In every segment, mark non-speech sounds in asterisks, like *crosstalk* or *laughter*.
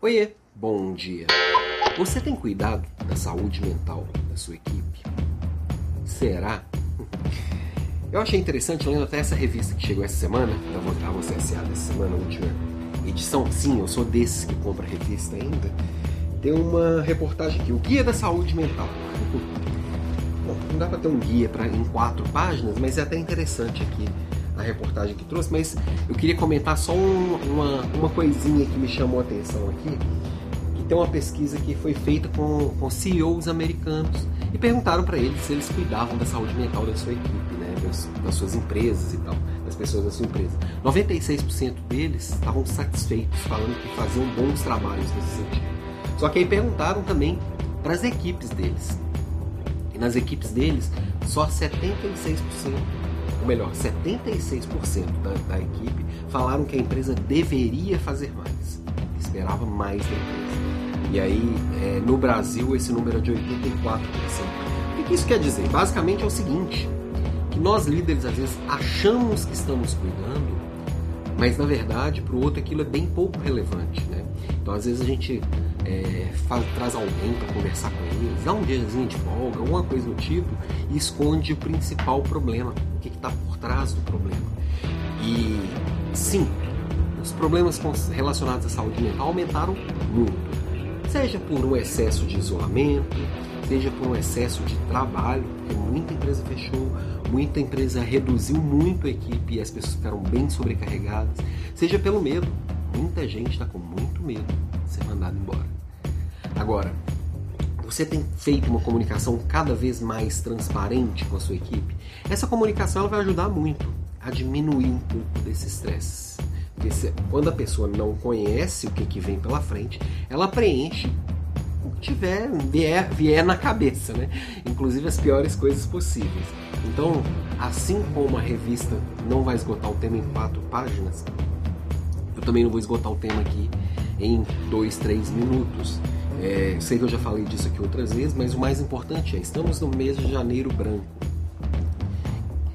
Oiê, bom dia. Você tem cuidado da saúde mental da sua equipe? Será? *laughs* Eu achei interessante, lendo até essa revista que chegou essa semana, da Você S.A. dessa semana, a última edição. Sim, eu sou desses que compra revista ainda. Tem uma reportagem aqui, o Guia da Saúde Mental. *laughs* Bom, não dá para ter um guia pra, em quatro páginas, mas é até interessante aqui a reportagem que trouxe, mas eu queria comentar só um, uma, uma coisinha que me chamou a atenção aqui, que tem uma pesquisa que foi feita com, com CEOs americanos e perguntaram para eles se eles cuidavam da saúde mental da sua equipe, né, das, das suas empresas e tal, das pessoas da sua empresa. 96% deles estavam satisfeitos, falando que faziam bons trabalhos nesse sentido. Só que aí perguntaram também para as equipes deles. E nas equipes deles, só 76% ou melhor, 76% da, da equipe falaram que a empresa deveria fazer mais, esperava mais da empresa. E aí, é, no Brasil, esse número é de 84%. O que isso quer dizer? Basicamente é o seguinte: que nós líderes às vezes achamos que estamos cuidando, mas na verdade para o outro aquilo é bem pouco relevante, né? Então às vezes a gente é, faz, traz alguém para conversar com eles, dá um diazinho de folga, alguma coisa do tipo, e esconde o principal problema, o que está por trás do problema. E sim, os problemas relacionados à saúde mental aumentaram muito. Seja por um excesso de isolamento, seja por um excesso de trabalho, porque muita empresa fechou, muita empresa reduziu muito a equipe e as pessoas ficaram bem sobrecarregadas, seja pelo medo. Muita gente está com muito medo de ser mandado embora. Agora, você tem feito uma comunicação cada vez mais transparente com a sua equipe? Essa comunicação ela vai ajudar muito a diminuir um pouco desse estresse. Porque se, quando a pessoa não conhece o que, que vem pela frente, ela preenche tiver, vier, vier na cabeça, né? Inclusive as piores coisas possíveis. Então, assim como a revista não vai esgotar o tema em quatro páginas, eu também não vou esgotar o tema aqui em dois, três minutos. É, sei que eu já falei disso aqui outras vezes, mas o mais importante é: estamos no mês de janeiro branco.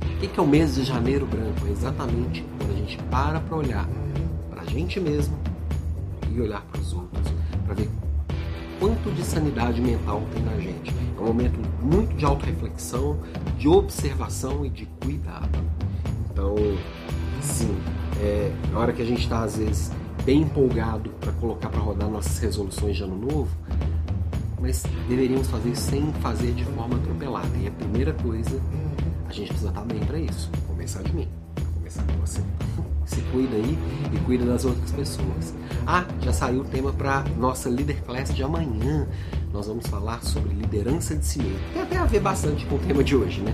O que é o mês de janeiro branco? É exatamente quando a gente para para olhar para a gente mesmo e olhar para os outros, para ver quanto de sanidade mental tem na gente. É um momento muito de autorreflexão, de observação e de cuidado. Então, sim, é a hora que a gente está às vezes bem empolgado para colocar para rodar nossas resoluções de ano novo, mas deveríamos fazer sem fazer de forma atropelada. E a primeira coisa, a gente precisa estar bem para isso. Começar de mim, começar com você. *laughs* Se cuida aí e cuida das outras pessoas. Ah, já saiu o tema para nossa Leader Class de amanhã. Nós vamos falar sobre liderança de si mesmo. Tem até a ver bastante com o tema de hoje, né?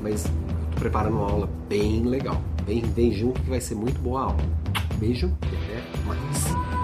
Mas tô preparando uma aula bem legal. Vem, vem junto que vai ser muito boa a aula. Beijo e até mais.